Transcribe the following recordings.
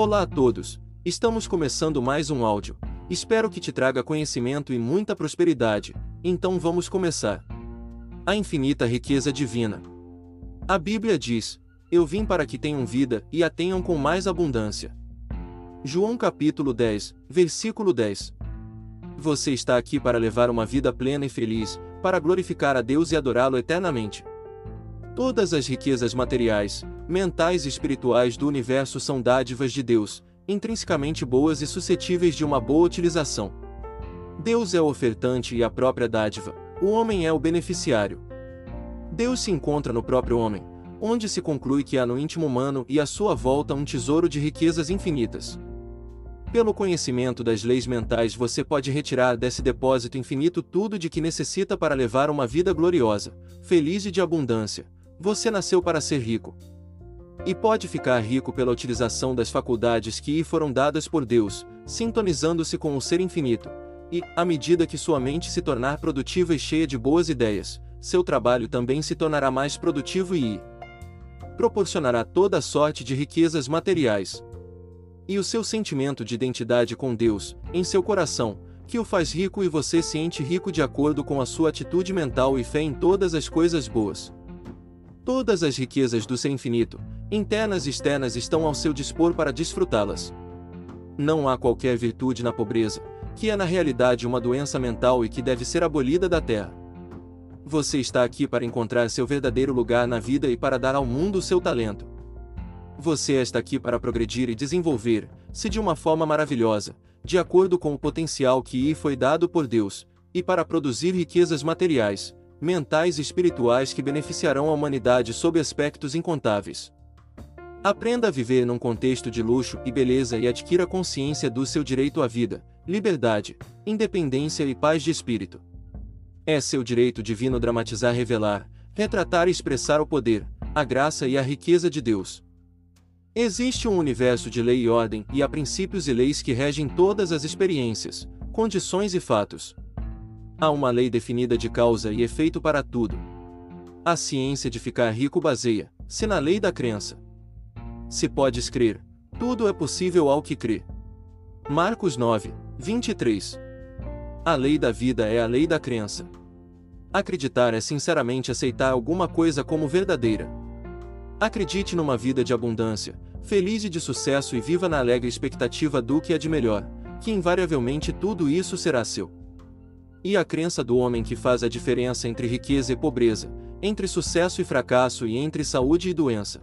Olá a todos, estamos começando mais um áudio. Espero que te traga conhecimento e muita prosperidade. Então vamos começar. A infinita riqueza divina. A Bíblia diz: Eu vim para que tenham vida e a tenham com mais abundância. João capítulo 10, versículo 10. Você está aqui para levar uma vida plena e feliz, para glorificar a Deus e adorá-lo eternamente. Todas as riquezas materiais, mentais e espirituais do universo são dádivas de Deus, intrinsecamente boas e suscetíveis de uma boa utilização. Deus é o ofertante e a própria dádiva, o homem é o beneficiário. Deus se encontra no próprio homem, onde se conclui que há no íntimo humano e à sua volta um tesouro de riquezas infinitas. Pelo conhecimento das leis mentais, você pode retirar desse depósito infinito tudo de que necessita para levar uma vida gloriosa, feliz e de abundância. Você nasceu para ser rico. E pode ficar rico pela utilização das faculdades que lhe foram dadas por Deus, sintonizando-se com o ser infinito. E, à medida que sua mente se tornar produtiva e cheia de boas ideias, seu trabalho também se tornará mais produtivo e proporcionará toda sorte de riquezas materiais, e o seu sentimento de identidade com Deus, em seu coração, que o faz rico e você se enche rico de acordo com a sua atitude mental e fé em todas as coisas boas. Todas as riquezas do ser infinito, internas e externas, estão ao seu dispor para desfrutá-las. Não há qualquer virtude na pobreza, que é na realidade uma doença mental e que deve ser abolida da terra. Você está aqui para encontrar seu verdadeiro lugar na vida e para dar ao mundo seu talento. Você está aqui para progredir e desenvolver-se de uma forma maravilhosa, de acordo com o potencial que lhe foi dado por Deus, e para produzir riquezas materiais, mentais e espirituais que beneficiarão a humanidade sob aspectos incontáveis. Aprenda a viver num contexto de luxo e beleza e adquira consciência do seu direito à vida, liberdade, independência e paz de espírito. É seu direito divino dramatizar, revelar, retratar e expressar o poder, a graça e a riqueza de Deus. Existe um universo de lei e ordem e há princípios e leis que regem todas as experiências, condições e fatos. Há uma lei definida de causa e efeito para tudo. A ciência de ficar rico baseia-se na lei da crença. Se podes crer, tudo é possível ao que crê. Marcos 9, 23. A lei da vida é a lei da crença. Acreditar é sinceramente aceitar alguma coisa como verdadeira. Acredite numa vida de abundância, feliz e de sucesso e viva na alegre expectativa do que é de melhor, que invariavelmente tudo isso será seu. E a crença do homem que faz a diferença entre riqueza e pobreza, entre sucesso e fracasso e entre saúde e doença.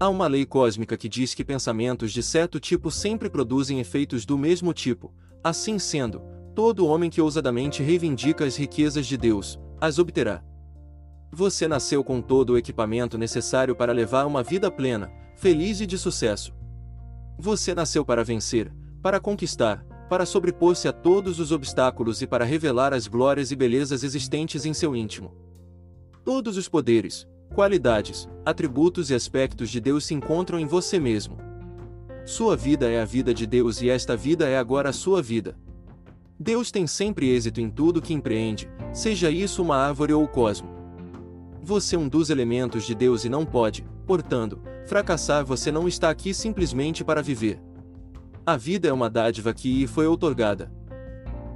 Há uma lei cósmica que diz que pensamentos de certo tipo sempre produzem efeitos do mesmo tipo, assim sendo, todo homem que ousadamente reivindica as riquezas de Deus, as obterá. Você nasceu com todo o equipamento necessário para levar uma vida plena, feliz e de sucesso. Você nasceu para vencer, para conquistar, para sobrepor-se a todos os obstáculos e para revelar as glórias e belezas existentes em seu íntimo. Todos os poderes, qualidades, atributos e aspectos de Deus se encontram em você mesmo. Sua vida é a vida de Deus e esta vida é agora a sua vida. Deus tem sempre êxito em tudo que empreende, seja isso uma árvore ou o cosmo. Você é um dos elementos de Deus e não pode, portanto, fracassar. Você não está aqui simplesmente para viver. A vida é uma dádiva que foi outorgada.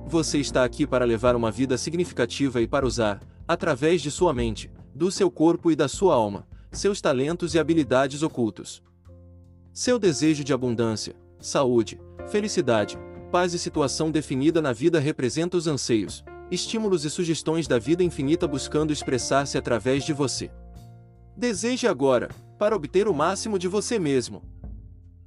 Você está aqui para levar uma vida significativa e para usar, através de sua mente, do seu corpo e da sua alma, seus talentos e habilidades ocultos. Seu desejo de abundância, saúde, felicidade, paz e situação definida na vida representa os anseios, estímulos e sugestões da vida infinita buscando expressar-se através de você. Deseje agora, para obter o máximo de você mesmo.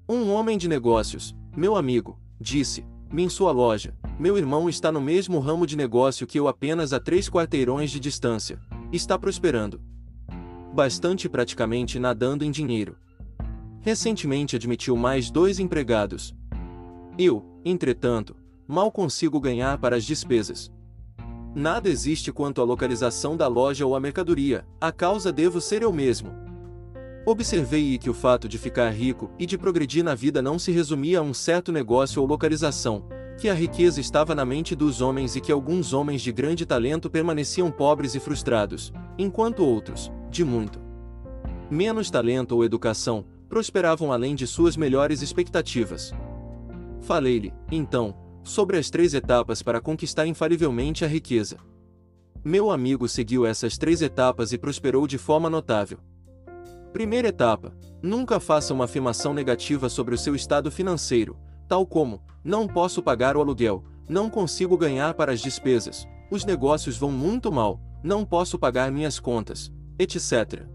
Um homem de negócios, meu amigo, disse-me em sua loja, meu irmão está no mesmo ramo de negócio que eu apenas a três quarteirões de distância. Está prosperando. Bastante praticamente nadando em dinheiro. Recentemente admitiu mais dois empregados. Eu, entretanto, mal consigo ganhar para as despesas. Nada existe quanto à localização da loja ou a mercadoria, a causa devo ser eu mesmo. Observei que o fato de ficar rico e de progredir na vida não se resumia a um certo negócio ou localização, que a riqueza estava na mente dos homens e que alguns homens de grande talento permaneciam pobres e frustrados, enquanto outros, de muito menos talento ou educação, prosperavam além de suas melhores expectativas. Falei-lhe, então, sobre as três etapas para conquistar infalivelmente a riqueza. Meu amigo seguiu essas três etapas e prosperou de forma notável. Primeira etapa: nunca faça uma afirmação negativa sobre o seu estado financeiro, tal como: não posso pagar o aluguel, não consigo ganhar para as despesas, os negócios vão muito mal, não posso pagar minhas contas, etc.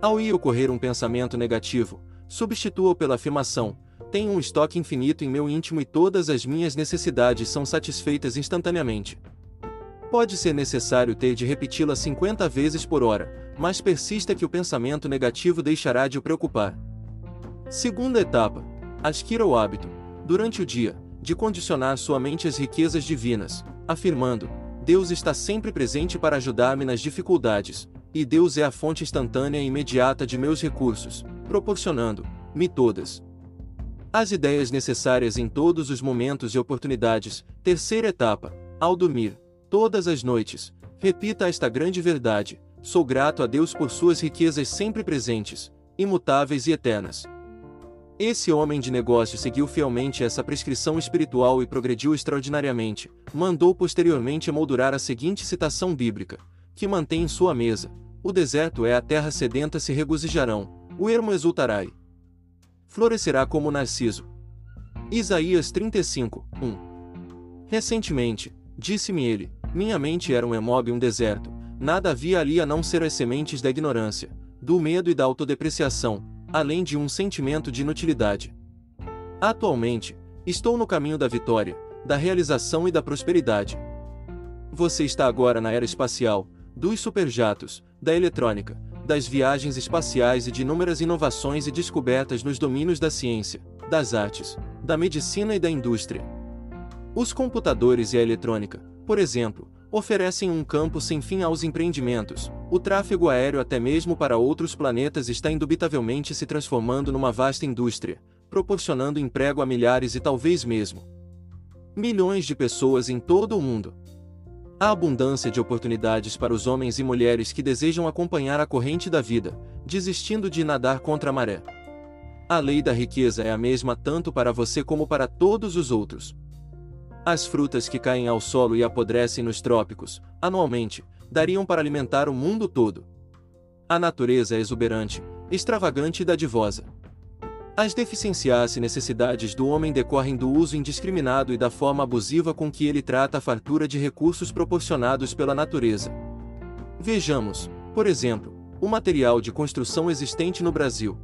Ao ir ocorrer um pensamento negativo, substitua-o pela afirmação: tenho um estoque infinito em meu íntimo e todas as minhas necessidades são satisfeitas instantaneamente. Pode ser necessário ter de repeti-la 50 vezes por hora, mas persista que o pensamento negativo deixará de o preocupar. Segunda etapa: adquira o hábito, durante o dia, de condicionar sua mente às riquezas divinas, afirmando: Deus está sempre presente para ajudar-me nas dificuldades, e Deus é a fonte instantânea e imediata de meus recursos, proporcionando-me todas as ideias necessárias em todos os momentos e oportunidades. Terceira etapa: ao dormir, todas as noites, repita esta grande verdade: sou grato a Deus por suas riquezas sempre presentes, imutáveis e eternas. Esse homem de negócio seguiu fielmente essa prescrição espiritual e progrediu extraordinariamente. Mandou posteriormente emoldurar a seguinte citação bíblica, que mantém em sua mesa: O deserto é a terra sedenta se regozijarão, o ermo exultará florescerá como narciso. Isaías 35, 1 Recentemente, disse-me ele, minha mente era um emob e um deserto, nada havia ali a não ser as sementes da ignorância, do medo e da autodepreciação, além de um sentimento de inutilidade. Atualmente, estou no caminho da vitória, da realização e da prosperidade. Você está agora na era espacial, dos superjatos, da eletrônica, das viagens espaciais e de inúmeras inovações e descobertas nos domínios da ciência, das artes, da medicina e da indústria. Os computadores e a eletrônica, por exemplo, oferecem um campo sem fim aos empreendimentos. O tráfego aéreo, até mesmo para outros planetas, está indubitavelmente se transformando numa vasta indústria, proporcionando emprego a milhares e talvez mesmo milhões de pessoas em todo o mundo. Há abundância de oportunidades para os homens e mulheres que desejam acompanhar a corrente da vida, desistindo de nadar contra a maré. A lei da riqueza é a mesma tanto para você como para todos os outros. As frutas que caem ao solo e apodrecem nos trópicos, anualmente, dariam para alimentar o mundo todo. A natureza é exuberante, extravagante e dadivosa. As deficiências e necessidades do homem decorrem do uso indiscriminado e da forma abusiva com que ele trata a fartura de recursos proporcionados pela natureza. Vejamos, por exemplo, o material de construção existente no Brasil.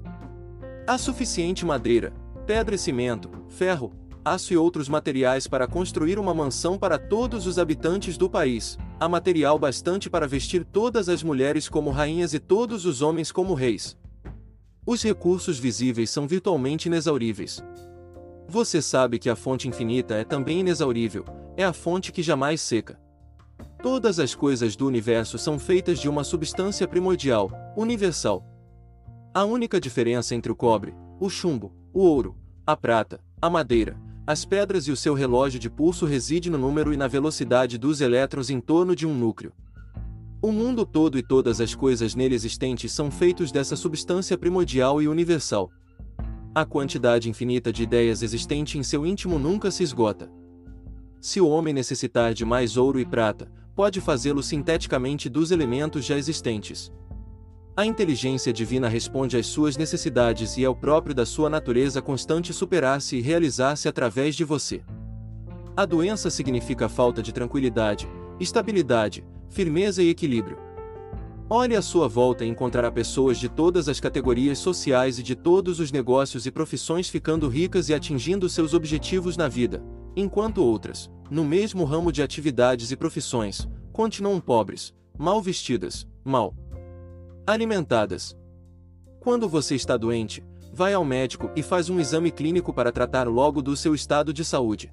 Há suficiente madeira, pedra e cimento, ferro, aço e outros materiais para construir uma mansão para todos os habitantes do país. Há material bastante para vestir todas as mulheres como rainhas e todos os homens como reis. Os recursos visíveis são virtualmente inexauríveis. Você sabe que a fonte infinita é também inexaurível, é a fonte que jamais seca. Todas as coisas do universo são feitas de uma substância primordial, universal. A única diferença entre o cobre, o chumbo, o ouro, a prata, a madeira, as pedras e o seu relógio de pulso reside no número e na velocidade dos elétrons em torno de um núcleo. O mundo todo e todas as coisas nele existentes são feitos dessa substância primordial e universal. A quantidade infinita de ideias existente em seu íntimo nunca se esgota. Se o homem necessitar de mais ouro e prata, pode fazê-lo sinteticamente dos elementos já existentes. A inteligência divina responde às suas necessidades e é o próprio da sua natureza constante superar-se e realizar-se através de você. A doença significa falta de tranquilidade, estabilidade, firmeza e equilíbrio. Olhe à sua volta e encontrará pessoas de todas as categorias sociais e de todos os negócios e profissões ficando ricas e atingindo seus objetivos na vida, enquanto outras, no mesmo ramo de atividades e profissões, continuam pobres, mal vestidas, mal Alimentadas. Quando você está doente, vai ao médico e faz um exame clínico para tratar logo do seu estado de saúde.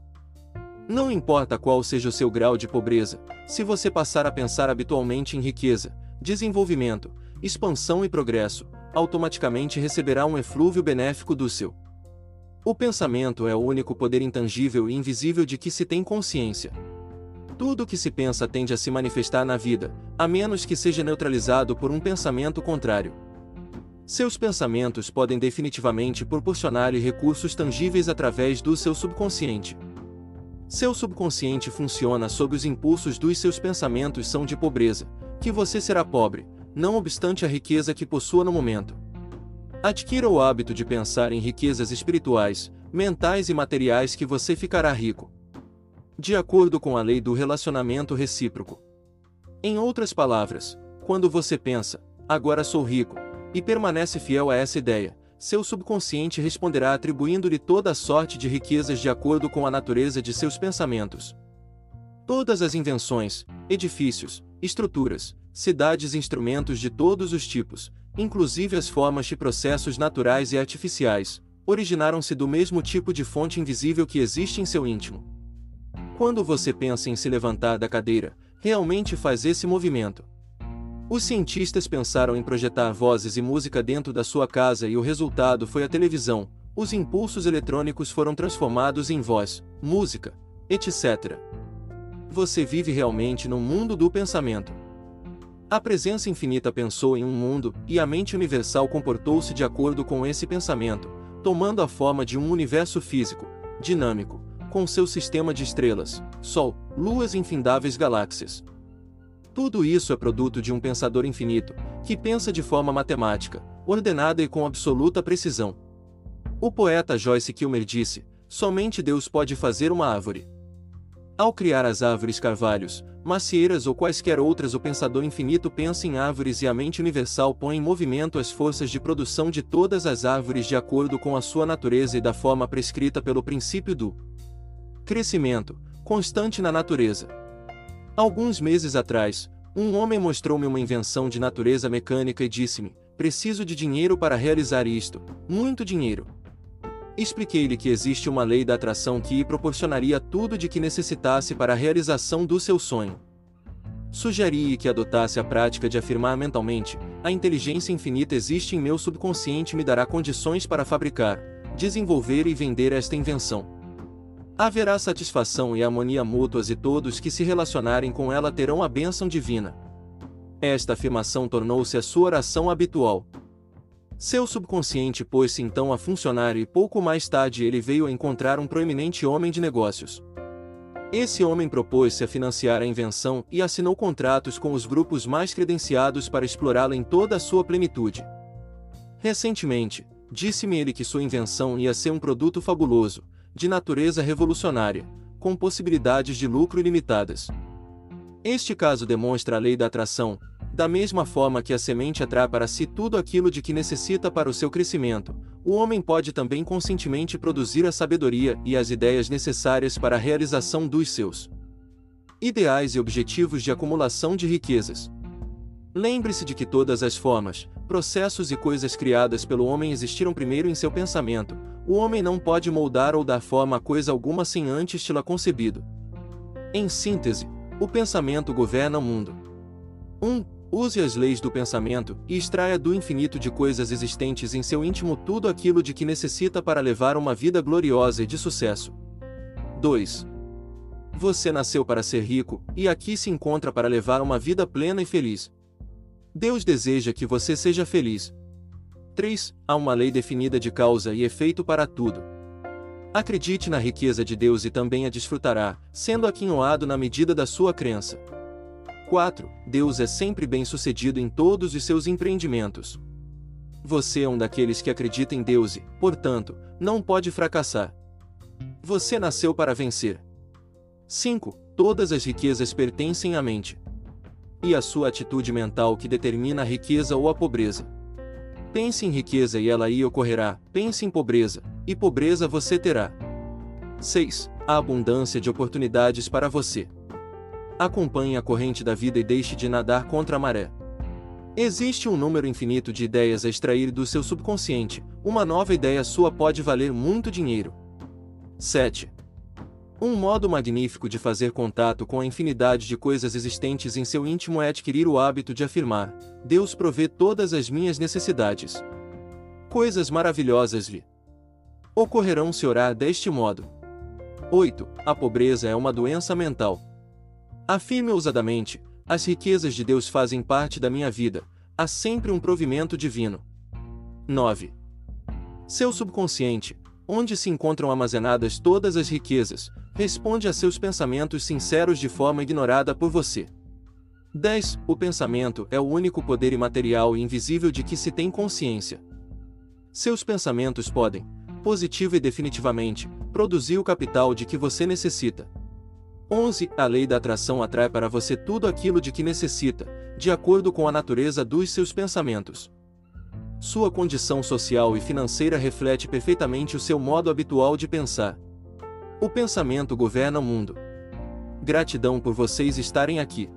Não importa qual seja o seu grau de pobreza, se você passar a pensar habitualmente em riqueza, desenvolvimento, expansão e progresso, automaticamente receberá um eflúvio benéfico do seu. O pensamento é o único poder intangível e invisível de que se tem consciência. Tudo o que se pensa tende a se manifestar na vida, a menos que seja neutralizado por um pensamento contrário. Seus pensamentos podem definitivamente proporcionar-lhe recursos tangíveis através do seu subconsciente. Seu subconsciente funciona sob os impulsos dos seus pensamentos são de pobreza, que você será pobre, não obstante a riqueza que possua no momento. Adquira o hábito de pensar em riquezas espirituais, mentais e materiais que você ficará rico. De acordo com a lei do relacionamento recíproco. Em outras palavras, quando você pensa, agora sou rico, e permanece fiel a essa ideia, seu subconsciente responderá atribuindo-lhe toda a sorte de riquezas de acordo com a natureza de seus pensamentos. Todas as invenções, edifícios, estruturas, cidades e instrumentos de todos os tipos, inclusive as formas de processos naturais e artificiais, originaram-se do mesmo tipo de fonte invisível que existe em seu íntimo. Quando você pensa em se levantar da cadeira, realmente faz esse movimento. Os cientistas pensaram em projetar vozes e música dentro da sua casa e o resultado foi a televisão. Os impulsos eletrônicos foram transformados em voz, música, etc. Você vive realmente no mundo do pensamento. A presença infinita pensou em um mundo, e a mente universal comportou-se de acordo com esse pensamento, tomando a forma de um universo físico, dinâmico, com seu sistema de estrelas, Sol, luas e infindáveis galáxias. Tudo isso é produto de um pensador infinito, que pensa de forma matemática, ordenada e com absoluta precisão. O poeta Joyce Kilmer disse: somente Deus pode fazer uma árvore. Ao criar as árvores carvalhos, macieiras ou quaisquer outras, o pensador infinito pensa em árvores e a mente universal põe em movimento as forças de produção de todas as árvores de acordo com a sua natureza e da forma prescrita pelo princípio do crescimento constante na natureza. Alguns meses atrás, um homem mostrou-me uma invenção de natureza mecânica e disse-me: Preciso de dinheiro para realizar isto, muito dinheiro. Expliquei-lhe que existe uma lei da atração que lhe proporcionaria tudo de que necessitasse para a realização do seu sonho. Sugeri que adotasse a prática de afirmar mentalmente: a inteligência infinita existe em meu subconsciente e me dará condições para fabricar, desenvolver e vender esta invenção. Haverá satisfação e harmonia mútuas e todos que se relacionarem com ela terão a bênção divina. Esta afirmação tornou-se a sua oração habitual. Seu subconsciente pôs-se então a funcionar e pouco mais tarde ele veio a encontrar um proeminente homem de negócios. Esse homem propôs-se a financiar a invenção e assinou contratos com os grupos mais credenciados para explorá-la em toda a sua plenitude. Recentemente, disse-me ele que sua invenção ia ser um produto fabuloso, de natureza revolucionária, com possibilidades de lucro ilimitadas. Este caso demonstra a lei da atração, da mesma forma que a semente atrai para si tudo aquilo de que necessita para o seu crescimento, o homem pode também conscientemente produzir a sabedoria e as ideias necessárias para a realização dos seus ideais e objetivos de acumulação de riquezas. Lembre-se de que todas as formas, processos e coisas criadas pelo homem existiram primeiro em seu pensamento, o homem não pode moldar ou dar forma a coisa alguma sem antes tê-la concebido. Em síntese, o pensamento governa o mundo. 1. Um, use as leis do pensamento e extraia do infinito de coisas existentes em seu íntimo tudo aquilo de que necessita para levar uma vida gloriosa e de sucesso. 2. Você nasceu para ser rico, e aqui se encontra para levar uma vida plena e feliz. Deus deseja que você seja feliz, 3. Há uma lei definida de causa e efeito para tudo. Acredite na riqueza de Deus e também a desfrutará, sendo aquinhoado na medida da sua crença. 4. Deus é sempre bem-sucedido em todos os seus empreendimentos. Você é um daqueles que acredita em Deus e, portanto, não pode fracassar. Você nasceu para vencer. 5. Todas as riquezas pertencem à mente. E a sua atitude mental que determina a riqueza ou a pobreza. Pense em riqueza e ela aí ocorrerá, pense em pobreza, e pobreza você terá. 6. A abundância de oportunidades para você. Acompanhe a corrente da vida e deixe de nadar contra a maré. Existe um número infinito de ideias a extrair do seu subconsciente, uma nova ideia sua pode valer muito dinheiro. 7. Um modo magnífico de fazer contato com a infinidade de coisas existentes em seu íntimo é adquirir o hábito de afirmar: Deus provê todas as minhas necessidades. Coisas maravilhosas lhe ocorrerão se orar deste modo. 8. A pobreza é uma doença mental. Afirme ousadamente: as riquezas de Deus fazem parte da minha vida, há sempre um provimento divino. 9. Seu subconsciente, onde se encontram armazenadas todas as riquezas, responde a seus pensamentos sinceros de forma ignorada por você. 10. O pensamento é o único poder imaterial e invisível de que se tem consciência. Seus pensamentos podem, positivo e definitivamente, produzir o capital de que você necessita. 11. A lei da atração atrai para você tudo aquilo de que necessita, de acordo com a natureza dos seus pensamentos. Sua condição social e financeira reflete perfeitamente o seu modo habitual de pensar. O pensamento governa o mundo. Gratidão por vocês estarem aqui.